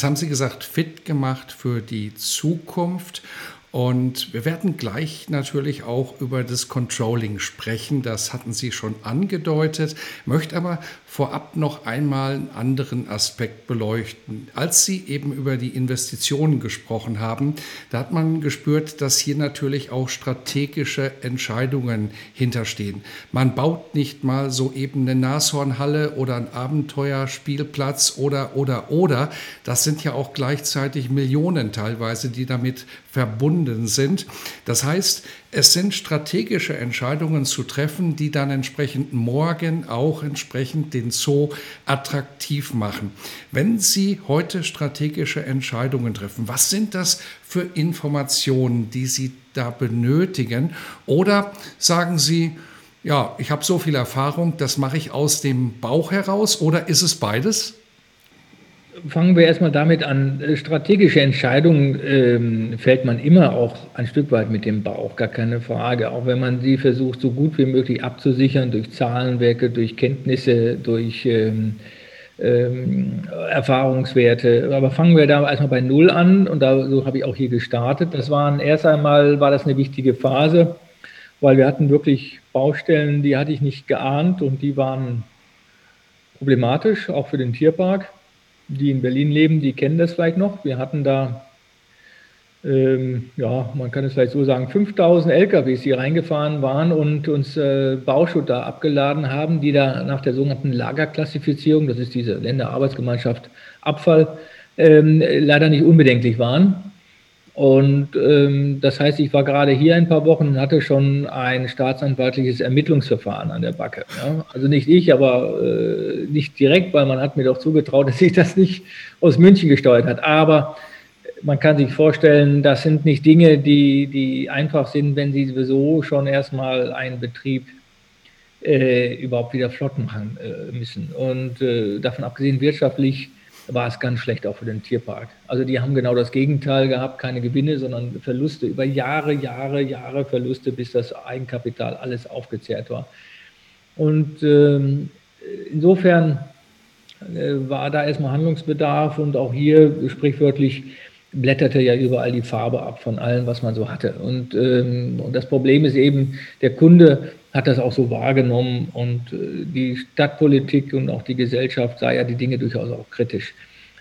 Jetzt haben Sie gesagt, fit gemacht für die Zukunft. Und wir werden gleich natürlich auch über das Controlling sprechen. Das hatten Sie schon angedeutet, möchte aber vorab noch einmal einen anderen Aspekt beleuchten. Als Sie eben über die Investitionen gesprochen haben, da hat man gespürt, dass hier natürlich auch strategische Entscheidungen hinterstehen. Man baut nicht mal so eben eine Nashornhalle oder einen Abenteuerspielplatz oder, oder, oder. Das sind ja auch gleichzeitig Millionen teilweise, die damit verbunden sind. Das heißt, es sind strategische Entscheidungen zu treffen, die dann entsprechend morgen auch entsprechend den Zoo attraktiv machen. Wenn Sie heute strategische Entscheidungen treffen, was sind das für Informationen, die Sie da benötigen? Oder sagen Sie, ja, ich habe so viel Erfahrung, das mache ich aus dem Bauch heraus oder ist es beides? Fangen wir erstmal damit an. Strategische Entscheidungen ähm, fällt man immer auch ein Stück weit mit dem Bauch, gar keine Frage. Auch wenn man sie versucht, so gut wie möglich abzusichern durch Zahlenwerke, durch Kenntnisse, durch ähm, ähm, Erfahrungswerte. Aber fangen wir da erstmal bei Null an und da so habe ich auch hier gestartet. Das waren erst einmal war das eine wichtige Phase, weil wir hatten wirklich Baustellen, die hatte ich nicht geahnt und die waren problematisch, auch für den Tierpark die in Berlin leben, die kennen das vielleicht noch. Wir hatten da, ähm, ja, man kann es vielleicht so sagen, 5000 LKWs, die reingefahren waren und uns äh, Bauschutt da abgeladen haben, die da nach der sogenannten Lagerklassifizierung, das ist diese Länderarbeitsgemeinschaft Abfall, ähm, leider nicht unbedenklich waren. Und ähm, das heißt, ich war gerade hier ein paar Wochen und hatte schon ein staatsanwaltliches Ermittlungsverfahren an der Backe. Ja? Also nicht ich, aber äh, nicht direkt, weil man hat mir doch zugetraut, dass ich das nicht aus München gesteuert hat. Aber man kann sich vorstellen, das sind nicht Dinge, die, die einfach sind, wenn sie sowieso schon erstmal einen Betrieb äh, überhaupt wieder flott machen äh, müssen. Und äh, davon abgesehen wirtschaftlich war es ganz schlecht auch für den Tierpark. Also die haben genau das Gegenteil gehabt, keine Gewinne, sondern Verluste über Jahre, Jahre, Jahre Verluste, bis das Eigenkapital alles aufgezehrt war. Und ähm, insofern äh, war da erstmal Handlungsbedarf und auch hier sprichwörtlich blätterte ja überall die Farbe ab von allem, was man so hatte. Und, ähm, und das Problem ist eben, der Kunde hat das auch so wahrgenommen und äh, die Stadtpolitik und auch die Gesellschaft sah ja die Dinge durchaus auch kritisch.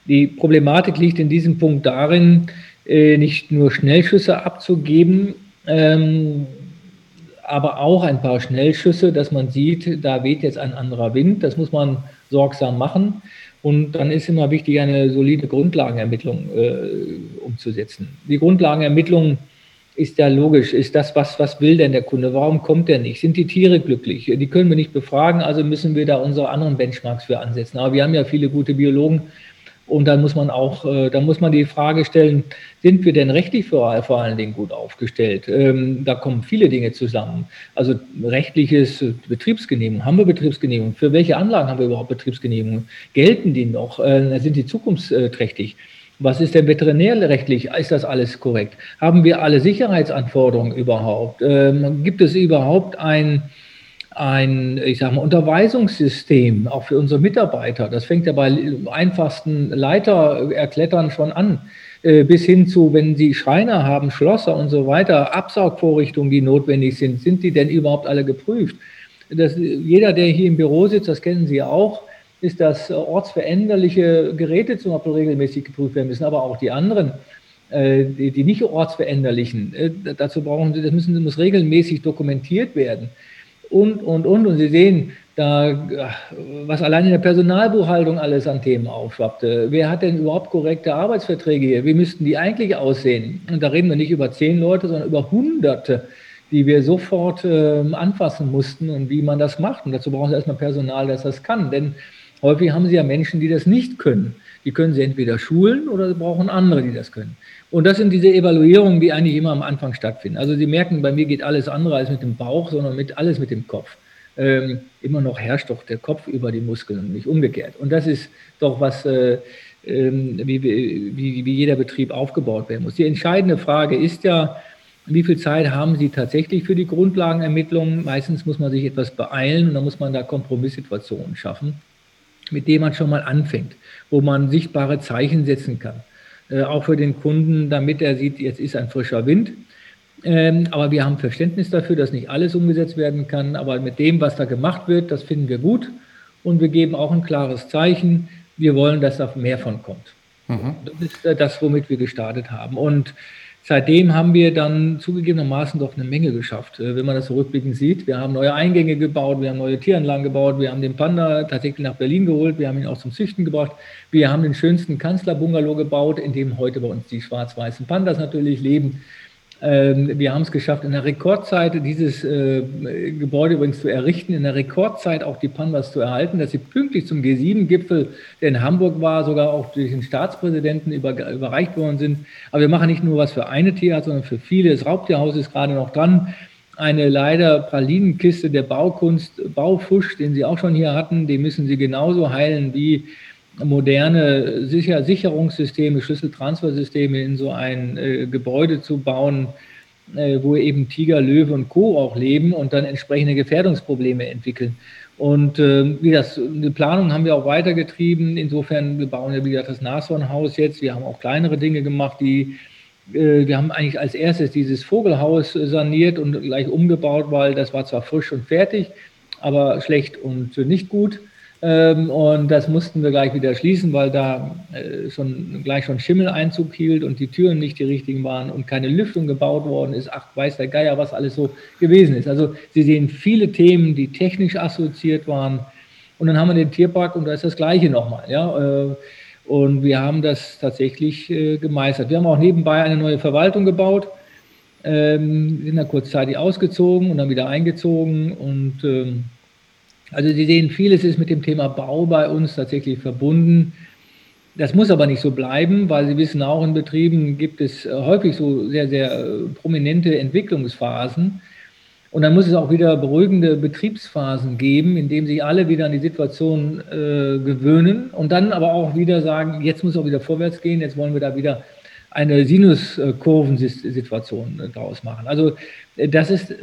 Die Problematik liegt in diesem Punkt darin, äh, nicht nur Schnellschüsse abzugeben, ähm, aber auch ein paar Schnellschüsse, dass man sieht, da weht jetzt ein anderer Wind. Das muss man sorgsam machen. Und dann ist immer wichtig, eine solide Grundlagenermittlung äh, umzusetzen. Die Grundlagenermittlung ist ja logisch, ist das, was, was will denn der Kunde? Warum kommt der nicht? Sind die Tiere glücklich? Die können wir nicht befragen, also müssen wir da unsere anderen Benchmarks für ansetzen. Aber wir haben ja viele gute Biologen und dann muss man auch, äh, dann muss man die Frage stellen, sind wir denn rechtlich vor, vor allen Dingen gut aufgestellt? Ähm, da kommen viele Dinge zusammen. Also rechtliches Betriebsgenehmigung, haben wir Betriebsgenehmigung? Für welche Anlagen haben wir überhaupt Betriebsgenehmigung? Gelten die noch? Äh, sind die zukunftsträchtig? Was ist denn veterinärrechtlich? Ist das alles korrekt? Haben wir alle Sicherheitsanforderungen überhaupt? Ähm, gibt es überhaupt ein, ein, ich sag mal, Unterweisungssystem auch für unsere Mitarbeiter? Das fängt ja bei einfachsten Leitererklettern schon an, äh, bis hin zu, wenn Sie Schreiner haben, Schlosser und so weiter, Absaugvorrichtungen, die notwendig sind, sind die denn überhaupt alle geprüft? Das, jeder, der hier im Büro sitzt, das kennen Sie auch, ist, dass ortsveränderliche Geräte zum Beispiel regelmäßig geprüft werden müssen, aber auch die anderen, äh, die, die nicht ortsveränderlichen. Äh, dazu brauchen sie, das müssen, muss regelmäßig dokumentiert werden. Und, und, und. Und Sie sehen, da, was allein in der Personalbuchhaltung alles an Themen aufschwappte. Wer hat denn überhaupt korrekte Arbeitsverträge hier? Wie müssten die eigentlich aussehen? Und da reden wir nicht über zehn Leute, sondern über Hunderte die wir sofort äh, anfassen mussten und wie man das macht. Und dazu brauchen Sie erstmal Personal, das das kann. Denn häufig haben Sie ja Menschen, die das nicht können. Die können Sie entweder schulen oder Sie brauchen andere, die das können. Und das sind diese Evaluierungen, die eigentlich immer am Anfang stattfinden. Also Sie merken, bei mir geht alles andere als mit dem Bauch, sondern mit alles mit dem Kopf. Ähm, immer noch herrscht doch der Kopf über die Muskeln und nicht umgekehrt. Und das ist doch was, äh, äh, wie, wie, wie jeder Betrieb aufgebaut werden muss. Die entscheidende Frage ist ja, wie viel Zeit haben Sie tatsächlich für die Grundlagenermittlungen? Meistens muss man sich etwas beeilen und dann muss man da Kompromisssituationen schaffen, mit denen man schon mal anfängt, wo man sichtbare Zeichen setzen kann. Äh, auch für den Kunden, damit er sieht, jetzt ist ein frischer Wind. Ähm, aber wir haben Verständnis dafür, dass nicht alles umgesetzt werden kann. Aber mit dem, was da gemacht wird, das finden wir gut. Und wir geben auch ein klares Zeichen. Wir wollen, dass da mehr von kommt. Mhm. Das ist äh, das, womit wir gestartet haben. Und Seitdem haben wir dann zugegebenermaßen doch eine Menge geschafft, äh, wenn man das so rückblickend sieht. Wir haben neue Eingänge gebaut, wir haben neue Tieranlagen gebaut, wir haben den Panda tatsächlich nach Berlin geholt, wir haben ihn auch zum Züchten gebracht. Wir haben den schönsten Kanzlerbungalow gebaut, in dem heute bei uns die schwarz-weißen Pandas natürlich leben. Ähm, wir haben es geschafft, in der Rekordzeit dieses äh, Gebäude übrigens zu errichten, in der Rekordzeit auch die Pandas zu erhalten, dass sie pünktlich zum G7-Gipfel, der in Hamburg war, sogar auch durch den Staatspräsidenten überreicht worden sind. Aber wir machen nicht nur was für eine Tierart, sondern für viele. Das Raubtierhaus ist gerade noch dran. Eine leider Pralinenkiste der Baukunst, Baufusch, den Sie auch schon hier hatten, den müssen Sie genauso heilen wie moderne Sicher Sicherungssysteme, Schlüsseltransfersysteme in so ein äh, Gebäude zu bauen, äh, wo eben Tiger, Löwe und Co. auch leben und dann entsprechende Gefährdungsprobleme entwickeln. Und äh, wie das, die Planung haben wir auch weitergetrieben. Insofern, wir bauen ja, wie gesagt, das Nashornhaus jetzt. Wir haben auch kleinere Dinge gemacht, die äh, wir haben eigentlich als erstes dieses Vogelhaus saniert und gleich umgebaut, weil das war zwar frisch und fertig, aber schlecht und nicht gut. Ähm, und das mussten wir gleich wieder schließen, weil da äh, schon gleich schon Schimmeleinzug hielt und die Türen nicht die richtigen waren und keine Lüftung gebaut worden ist. Ach, weiß der Geier, was alles so gewesen ist. Also Sie sehen viele Themen, die technisch assoziiert waren. Und dann haben wir den Tierpark und da ist das Gleiche nochmal. Ja? Äh, und wir haben das tatsächlich äh, gemeistert. Wir haben auch nebenbei eine neue Verwaltung gebaut, ähm, sind da kurzzeitig ausgezogen und dann wieder eingezogen und ähm, also Sie sehen, vieles ist mit dem Thema Bau bei uns tatsächlich verbunden. Das muss aber nicht so bleiben, weil Sie wissen, auch in Betrieben gibt es äh, häufig so sehr, sehr äh, prominente Entwicklungsphasen. Und dann muss es auch wieder beruhigende Betriebsphasen geben, in denen sich alle wieder an die Situation äh, gewöhnen und dann aber auch wieder sagen, jetzt muss auch wieder vorwärts gehen, jetzt wollen wir da wieder eine Sinuskurvensituation daraus machen. Also äh, das ist,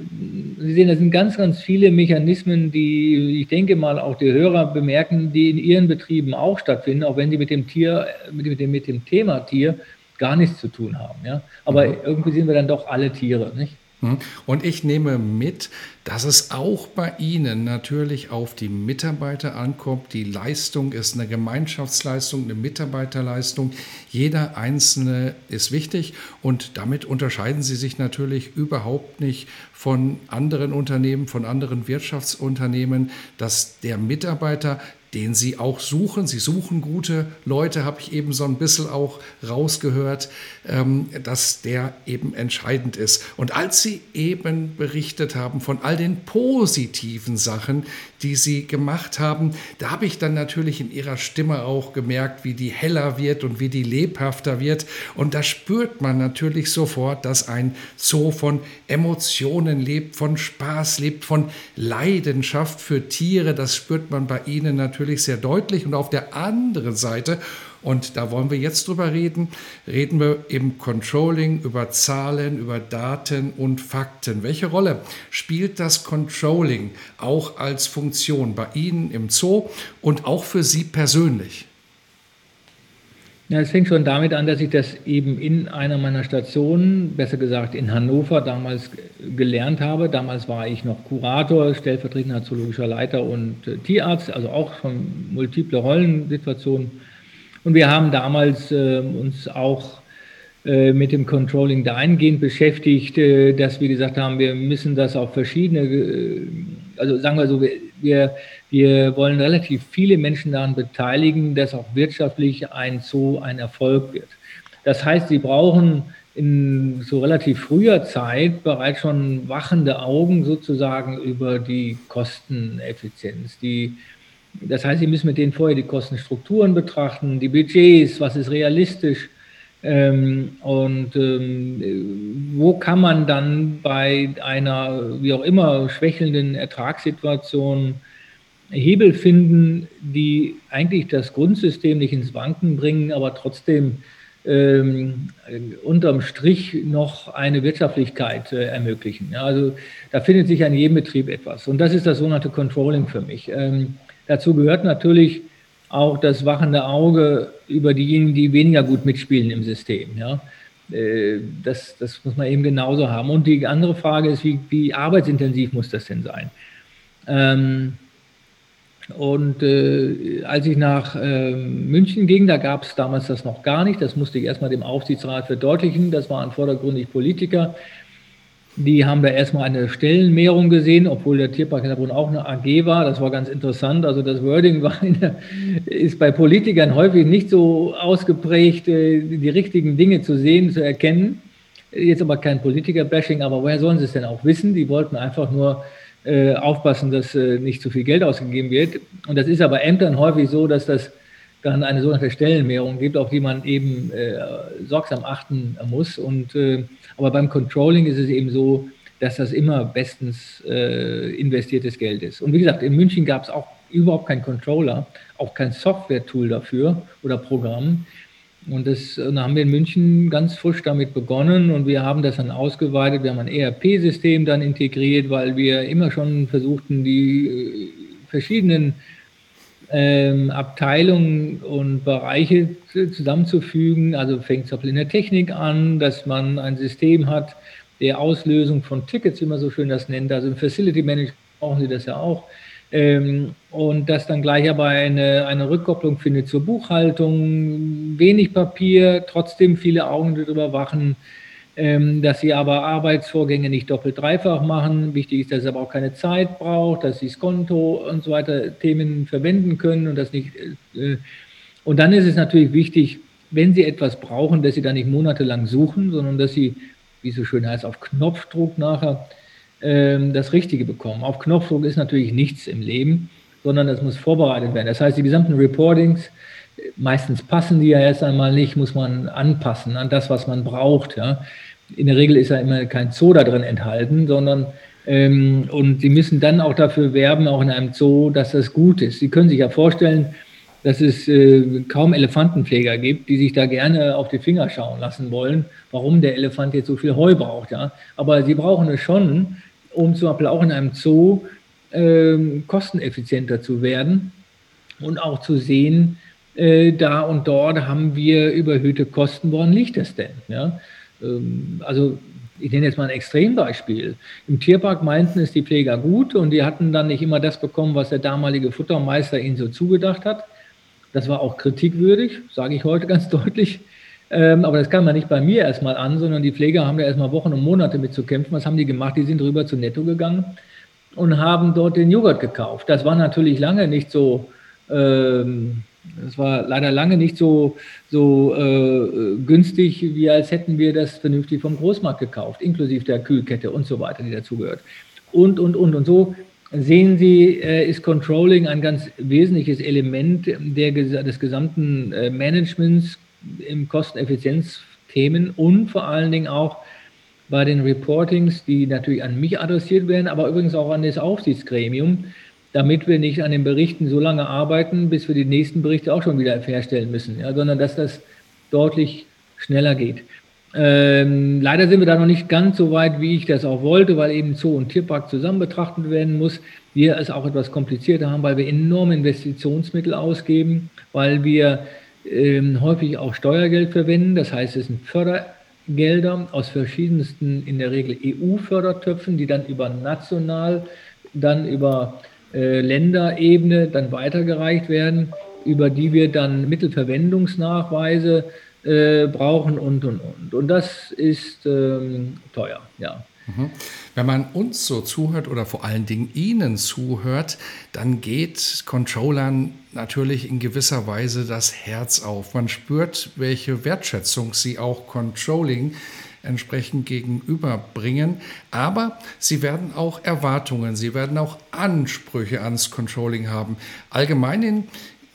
Sie sehen, das sind ganz, ganz viele Mechanismen, die ich denke mal auch die Hörer bemerken, die in ihren Betrieben auch stattfinden, auch wenn sie mit dem Tier, mit dem, mit dem Thema Tier gar nichts zu tun haben. Ja? Aber mhm. irgendwie sind wir dann doch alle Tiere, nicht? Hm? Und ich nehme mit, dass es auch bei Ihnen natürlich auf die Mitarbeiter ankommt. Die Leistung ist eine Gemeinschaftsleistung, eine Mitarbeiterleistung. Jeder Einzelne ist wichtig und damit unterscheiden Sie sich natürlich überhaupt nicht von anderen Unternehmen, von anderen Wirtschaftsunternehmen, dass der Mitarbeiter den Sie auch suchen. Sie suchen gute Leute, habe ich eben so ein bisschen auch rausgehört, ähm, dass der eben entscheidend ist. Und als Sie eben berichtet haben von all den positiven Sachen, die Sie gemacht haben, da habe ich dann natürlich in Ihrer Stimme auch gemerkt, wie die heller wird und wie die lebhafter wird. Und da spürt man natürlich sofort, dass ein Zoo von Emotionen lebt, von Spaß lebt, von Leidenschaft für Tiere. Das spürt man bei Ihnen natürlich sehr deutlich. Und auf der anderen Seite, und da wollen wir jetzt drüber reden, reden wir im Controlling über Zahlen, über Daten und Fakten. Welche Rolle spielt das Controlling auch als Funktion bei Ihnen im Zoo und auch für Sie persönlich? Ja, es fängt schon damit an, dass ich das eben in einer meiner Stationen, besser gesagt in Hannover, damals gelernt habe. Damals war ich noch Kurator, stellvertretender zoologischer Leiter und äh, Tierarzt, also auch schon multiple Rollensituationen. Und wir haben damals äh, uns auch äh, mit dem Controlling dahingehend beschäftigt, äh, dass wir gesagt haben, wir müssen das auf verschiedene, äh, also sagen wir so, wir, wir wir wollen relativ viele Menschen daran beteiligen, dass auch wirtschaftlich ein Zoo ein Erfolg wird. Das heißt, sie brauchen in so relativ früher Zeit bereits schon wachende Augen sozusagen über die Kosteneffizienz. Die, das heißt, Sie müssen mit denen vorher die Kostenstrukturen betrachten, die Budgets, was ist realistisch ähm, und ähm, wo kann man dann bei einer, wie auch immer, schwächelnden Ertragssituation Hebel finden, die eigentlich das Grundsystem nicht ins Wanken bringen, aber trotzdem ähm, unterm Strich noch eine Wirtschaftlichkeit äh, ermöglichen. Ja, also da findet sich an jedem Betrieb etwas. Und das ist das sogenannte Controlling für mich. Ähm, dazu gehört natürlich auch das wachende Auge über diejenigen, die weniger gut mitspielen im System. Ja. Äh, das, das muss man eben genauso haben. Und die andere Frage ist, wie, wie arbeitsintensiv muss das denn sein? Ähm, und äh, als ich nach äh, München ging, da gab es damals das noch gar nicht. Das musste ich erstmal dem Aufsichtsrat verdeutlichen. Das waren vordergründig Politiker. Die haben da erstmal eine Stellenmehrung gesehen, obwohl der Tierpark Hellerbrunn auch eine AG war. Das war ganz interessant. Also das Wording der, ist bei Politikern häufig nicht so ausgeprägt, äh, die richtigen Dinge zu sehen, zu erkennen. Jetzt aber kein Politiker-Bashing, aber woher sollen sie es denn auch wissen? Die wollten einfach nur äh, aufpassen, dass äh, nicht zu viel Geld ausgegeben wird. Und das ist aber Ämtern häufig so, dass das dann eine sogenannte Stellenmehrung gibt, auf die man eben äh, sorgsam achten muss. Und, äh, aber beim Controlling ist es eben so, dass das immer bestens äh, investiertes Geld ist. Und wie gesagt, in München gab es auch überhaupt keinen Controller, auch kein Software-Tool dafür oder Programm. Und das und haben wir in München ganz frisch damit begonnen und wir haben das dann ausgeweitet. Wir haben ein ERP-System dann integriert, weil wir immer schon versuchten, die äh, verschiedenen ähm, Abteilungen und Bereiche zusammenzufügen. Also fängt es in der Technik an, dass man ein System hat der Auslösung von Tickets, wie man so schön das nennt. Also im Facility Manager brauchen Sie das ja auch ähm, und das dann gleich aber eine, eine Rückkopplung findet zur Buchhaltung, wenig Papier, trotzdem viele Augen darüber wachen, ähm, dass sie aber Arbeitsvorgänge nicht doppelt dreifach machen. Wichtig ist, dass es aber auch keine Zeit braucht, dass sie das Konto und so weiter Themen verwenden können und das nicht. Äh, und dann ist es natürlich wichtig, wenn sie etwas brauchen, dass sie da nicht monatelang suchen, sondern dass sie, wie es so schön heißt, auf Knopfdruck nachher ähm, das Richtige bekommen. Auf Knopfdruck ist natürlich nichts im Leben, sondern es muss vorbereitet werden. Das heißt, die gesamten Reportings, meistens passen die ja erst einmal nicht, muss man anpassen an das, was man braucht. Ja. In der Regel ist ja immer kein Zoo da drin enthalten, sondern ähm, und sie müssen dann auch dafür werben, auch in einem Zoo, dass das gut ist. Sie können sich ja vorstellen, dass es äh, kaum Elefantenpfleger gibt, die sich da gerne auf die Finger schauen lassen wollen, warum der Elefant jetzt so viel Heu braucht. Ja? Aber sie brauchen es schon, um zum Beispiel auch in einem Zoo ähm, kosteneffizienter zu werden und auch zu sehen, äh, da und dort haben wir überhöhte Kosten, woran liegt das denn? Ja? Ähm, also ich nenne jetzt mal ein Extrembeispiel. Im Tierpark meinten es die Pfleger gut und die hatten dann nicht immer das bekommen, was der damalige Futtermeister ihnen so zugedacht hat. Das war auch kritikwürdig, sage ich heute ganz deutlich. Ähm, aber das kam man nicht bei mir erstmal an, sondern die Pfleger haben da erstmal Wochen und Monate mit zu kämpfen. Was haben die gemacht? Die sind rüber zu Netto gegangen und haben dort den Joghurt gekauft. Das war natürlich lange nicht so, ähm, das war leider lange nicht so, so äh, günstig, wie als hätten wir das vernünftig vom Großmarkt gekauft, inklusive der Kühlkette und so weiter, die dazugehört. Und, und, und. Und so sehen Sie, äh, ist Controlling ein ganz wesentliches Element der, des gesamten äh, Managements im Kosteneffizienzthemen und vor allen Dingen auch bei den Reportings, die natürlich an mich adressiert werden, aber übrigens auch an das Aufsichtsgremium, damit wir nicht an den Berichten so lange arbeiten, bis wir die nächsten Berichte auch schon wieder herstellen müssen, ja, sondern dass das deutlich schneller geht. Ähm, leider sind wir da noch nicht ganz so weit, wie ich das auch wollte, weil eben Zoo und Tierpark zusammen betrachtet werden muss. Wir es auch etwas komplizierter haben, weil wir enorme Investitionsmittel ausgeben, weil wir ähm, häufig auch Steuergeld verwenden. Das heißt, es sind Fördergelder aus verschiedensten, in der Regel EU-Fördertöpfen, die dann über national, dann über äh, Länderebene dann weitergereicht werden, über die wir dann Mittelverwendungsnachweise äh, brauchen und, und, und. Und das ist ähm, teuer, ja. Mhm. Wenn man uns so zuhört oder vor allen Dingen Ihnen zuhört, dann geht Controllern natürlich in gewisser Weise das Herz auf. Man spürt, welche Wertschätzung Sie auch Controlling entsprechend gegenüberbringen. Aber sie werden auch Erwartungen, sie werden auch Ansprüche ans Controlling haben. Allgemein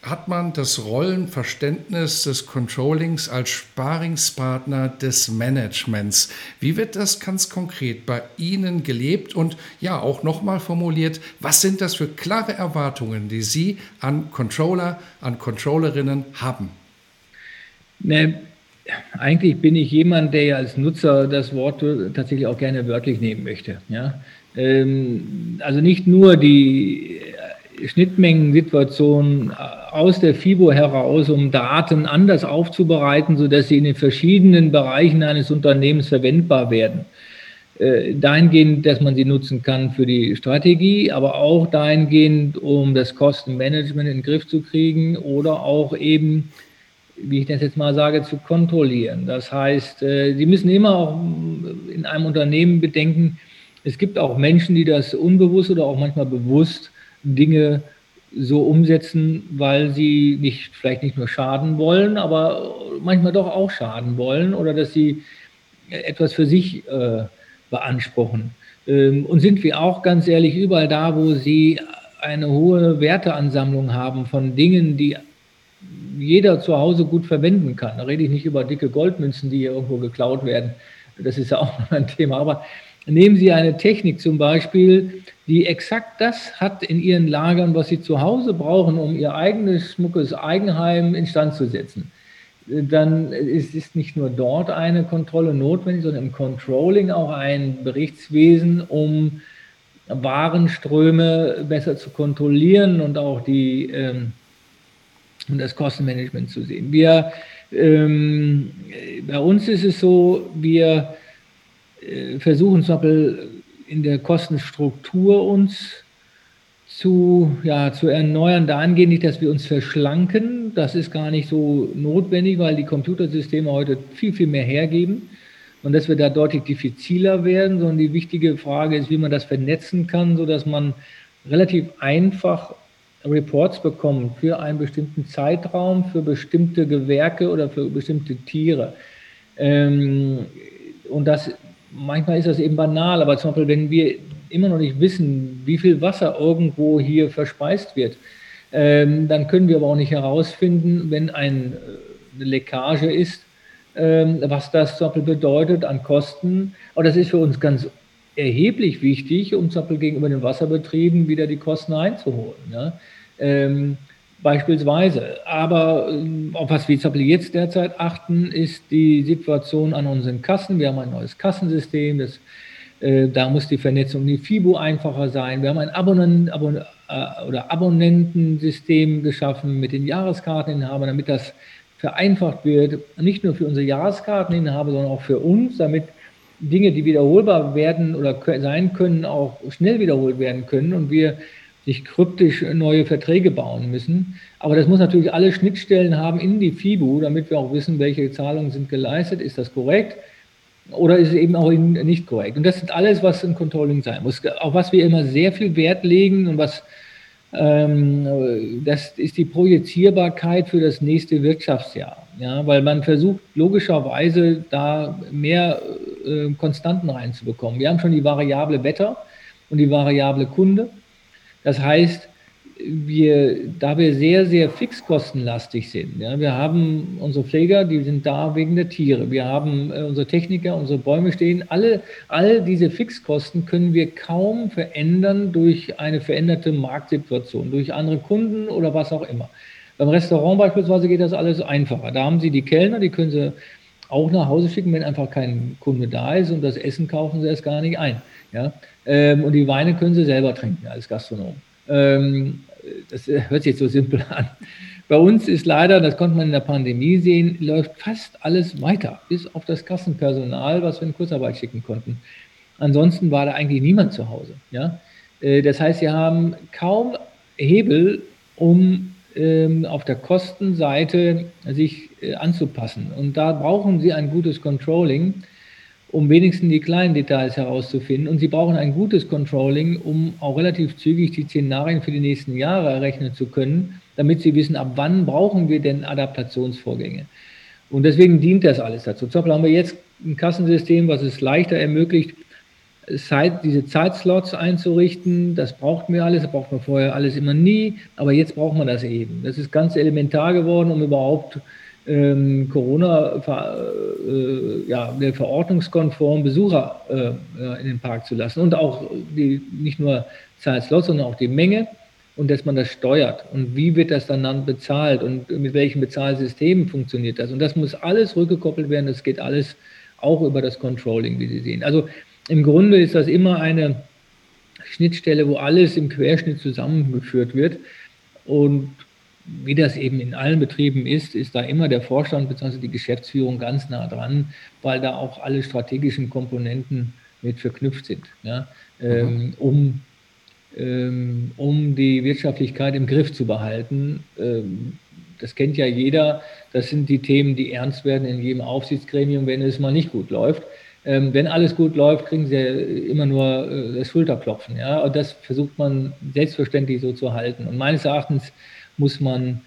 hat man das Rollenverständnis des Controllings als Sparingspartner des Managements. Wie wird das ganz konkret bei Ihnen gelebt und ja auch nochmal formuliert, was sind das für klare Erwartungen, die Sie an Controller, an Controllerinnen haben? Ne, eigentlich bin ich jemand, der ja als Nutzer das Wort tatsächlich auch gerne wörtlich nehmen möchte. Ja? Ähm, also nicht nur die Schnittmengensituation aus der FIBO heraus, um Daten anders aufzubereiten, sodass sie in den verschiedenen Bereichen eines Unternehmens verwendbar werden. Äh, dahingehend, dass man sie nutzen kann für die Strategie, aber auch dahingehend, um das Kostenmanagement in den Griff zu kriegen oder auch eben, wie ich das jetzt mal sage, zu kontrollieren. Das heißt, äh, Sie müssen immer auch in einem Unternehmen bedenken, es gibt auch Menschen, die das unbewusst oder auch manchmal bewusst Dinge so umsetzen, weil sie nicht, vielleicht nicht nur schaden wollen, aber manchmal doch auch schaden wollen oder dass sie etwas für sich äh, beanspruchen. Ähm, und sind wir auch ganz ehrlich überall da, wo sie eine hohe Werteansammlung haben von Dingen, die jeder zu Hause gut verwenden kann. Da rede ich nicht über dicke Goldmünzen, die hier irgendwo geklaut werden. Das ist ja auch ein Thema. Aber Nehmen Sie eine Technik zum Beispiel, die exakt das hat in Ihren Lagern, was Sie zu Hause brauchen, um Ihr eigenes schmuckes Eigenheim instand zu setzen. Dann ist, ist nicht nur dort eine Kontrolle notwendig, sondern im Controlling auch ein Berichtswesen, um Warenströme besser zu kontrollieren und auch die, ähm, um das Kostenmanagement zu sehen. Wir, ähm, bei uns ist es so, wir äh, versuchen zum Beispiel in der Kostenstruktur uns zu, ja, zu erneuern, dahingehend nicht, dass wir uns verschlanken. Das ist gar nicht so notwendig, weil die Computersysteme heute viel, viel mehr hergeben und dass wir da deutlich diffiziler werden, sondern die wichtige Frage ist, wie man das vernetzen kann, sodass man relativ einfach Reports bekommt für einen bestimmten Zeitraum, für bestimmte Gewerke oder für bestimmte Tiere. Ähm, und das manchmal ist das eben banal, aber zum Beispiel, wenn wir immer noch nicht wissen, wie viel Wasser irgendwo hier verspeist wird, ähm, dann können wir aber auch nicht herausfinden, wenn ein, äh, eine Leckage ist, ähm, was das zum Beispiel bedeutet an Kosten. Aber das ist für uns ganz erheblich wichtig, um zum Beispiel gegenüber den Wasserbetrieben wieder die Kosten einzuholen. Ja? Ähm, Beispielsweise. Aber ähm, auf was wir jetzt derzeit achten, ist die Situation an unseren Kassen. Wir haben ein neues Kassensystem, das, äh, da muss die Vernetzung in die FIBO einfacher sein. Wir haben ein Abonnenten, Abon äh, oder Abonnentensystem geschaffen mit den Jahreskarteninhabern, damit das vereinfacht wird, nicht nur für unsere Jahreskarteninhaber, sondern auch für uns, damit Dinge, die wiederholbar werden oder sein können, auch schnell wiederholt werden können und wir sich kryptisch neue Verträge bauen müssen. Aber das muss natürlich alle Schnittstellen haben in die FIBU, damit wir auch wissen, welche Zahlungen sind geleistet. Ist das korrekt? Oder ist es eben auch nicht korrekt? Und das ist alles, was im Controlling sein muss. Auf was wir immer sehr viel Wert legen und was ähm, das ist die Projizierbarkeit für das nächste Wirtschaftsjahr. Ja, weil man versucht logischerweise da mehr äh, Konstanten reinzubekommen. Wir haben schon die Variable Wetter und die Variable Kunde. Das heißt, wir, da wir sehr, sehr fixkostenlastig sind, ja, wir haben unsere Pfleger, die sind da wegen der Tiere, wir haben äh, unsere Techniker, unsere Bäume stehen, alle, all diese Fixkosten können wir kaum verändern durch eine veränderte Marktsituation, durch andere Kunden oder was auch immer. Beim Restaurant beispielsweise geht das alles einfacher. Da haben Sie die Kellner, die können Sie auch nach Hause schicken, wenn einfach kein Kunde da ist und das Essen kaufen Sie erst gar nicht ein. Ja? Ähm, und die Weine können Sie selber trinken als Gastronom. Ähm, das hört sich jetzt so simpel an. Bei uns ist leider, das konnte man in der Pandemie sehen, läuft fast alles weiter, bis auf das Kassenpersonal, was wir in Kurzarbeit schicken konnten. Ansonsten war da eigentlich niemand zu Hause. Ja? Äh, das heißt, Sie haben kaum Hebel, um auf der Kostenseite sich äh, anzupassen. Und da brauchen Sie ein gutes Controlling, um wenigstens die kleinen Details herauszufinden. Und Sie brauchen ein gutes Controlling, um auch relativ zügig die Szenarien für die nächsten Jahre errechnen zu können, damit Sie wissen, ab wann brauchen wir denn Adaptationsvorgänge. Und deswegen dient das alles dazu. Zum Beispiel haben wir jetzt ein Kassensystem, was es leichter ermöglicht, Zeit, diese Zeitslots einzurichten. Das braucht mir alles, das braucht man vorher alles immer nie, aber jetzt braucht man das eben. Das ist ganz elementar geworden, um überhaupt ähm, Corona äh, ja, verordnungskonform Besucher äh, in den Park zu lassen und auch die, nicht nur Zeitslots, sondern auch die Menge und dass man das steuert und wie wird das dann, bezahlt und mit welchen Bezahlsystemen funktioniert das. Und das muss alles rückgekoppelt werden, das geht alles auch über das Controlling, wie Sie sehen. Also im Grunde ist das immer eine Schnittstelle, wo alles im Querschnitt zusammengeführt wird. Und wie das eben in allen Betrieben ist, ist da immer der Vorstand bzw. die Geschäftsführung ganz nah dran, weil da auch alle strategischen Komponenten mit verknüpft sind, ja, ähm, um ähm, um die Wirtschaftlichkeit im Griff zu behalten. Ähm, das kennt ja jeder. Das sind die Themen, die ernst werden in jedem Aufsichtsgremium, wenn es mal nicht gut läuft. Ähm, wenn alles gut läuft, kriegen sie immer nur äh, das Schulterklopfen. Ja? Und das versucht man selbstverständlich so zu halten. Und meines Erachtens muss man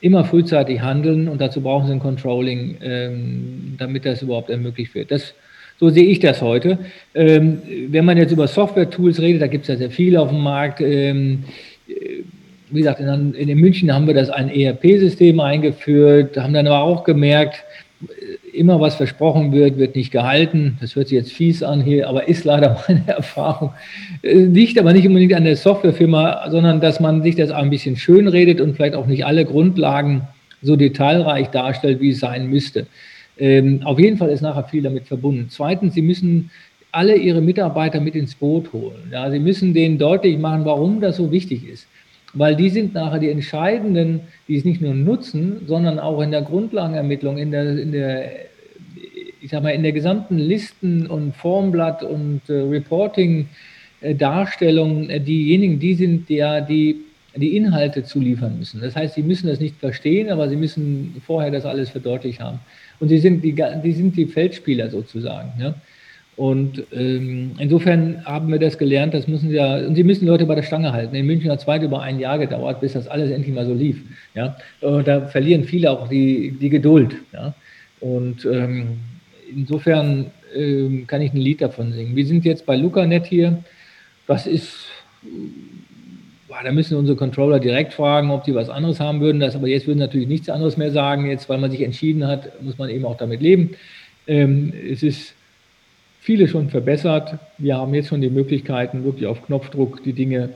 immer frühzeitig handeln und dazu brauchen sie ein Controlling, damit das überhaupt ermöglicht wird. Das so sehe ich das heute. Ähm, wenn man jetzt über Software-Tools redet, da gibt es ja sehr viele auf dem Markt. Ähm, äh, wie gesagt, in, in München haben wir das ein ERP-System eingeführt, haben dann aber auch gemerkt, immer was versprochen wird, wird nicht gehalten. Das hört sich jetzt fies an hier, aber ist leider meine Erfahrung. Äh, liegt aber nicht unbedingt an der Softwarefirma, sondern dass man sich das ein bisschen schön redet und vielleicht auch nicht alle Grundlagen so detailreich darstellt, wie es sein müsste. Ähm, auf jeden Fall ist nachher viel damit verbunden. Zweitens, Sie müssen alle Ihre Mitarbeiter mit ins Boot holen. Ja, Sie müssen denen deutlich machen, warum das so wichtig ist. Weil die sind nachher die Entscheidenden, die es nicht nur nutzen, sondern auch in der Grundlagenermittlung, in der, in der ich sag mal, in der gesamten Listen- und Formblatt- und äh, Reporting-Darstellung, äh, diejenigen, die sind ja die die Inhalte zuliefern müssen. Das heißt, sie müssen das nicht verstehen, aber sie müssen vorher das alles verdeutlicht haben. Und sie sind die, die, sind die Feldspieler sozusagen. Ja? Und ähm, insofern haben wir das gelernt, das müssen ja, und sie müssen Leute bei der Stange halten. In München hat es weit über ein Jahr gedauert, bis das alles endlich mal so lief. Ja? Und da verlieren viele auch die, die Geduld. Ja? Und ähm, insofern ähm, kann ich ein Lied davon singen. Wir sind jetzt bei LucaNet hier. Das ist boah, da müssen unsere Controller direkt fragen, ob die was anderes haben würden. Das, aber jetzt würden natürlich nichts anderes mehr sagen. Jetzt, weil man sich entschieden hat, muss man eben auch damit leben. Ähm, es ist viele schon verbessert. Wir haben jetzt schon die Möglichkeiten, wirklich auf Knopfdruck die Dinge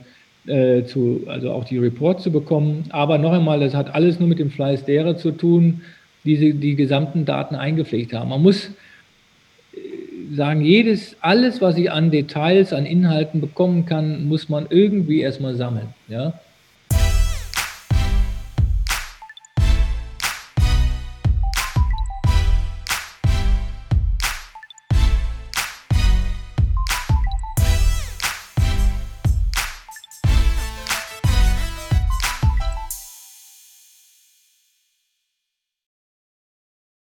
äh, zu, also auch die Reports zu bekommen. Aber noch einmal, das hat alles nur mit dem Fleiß derer zu tun, die die gesamten Daten eingepflegt haben. Man muss sagen, jedes, alles, was ich an Details, an Inhalten bekommen kann, muss man irgendwie erstmal sammeln. Ja?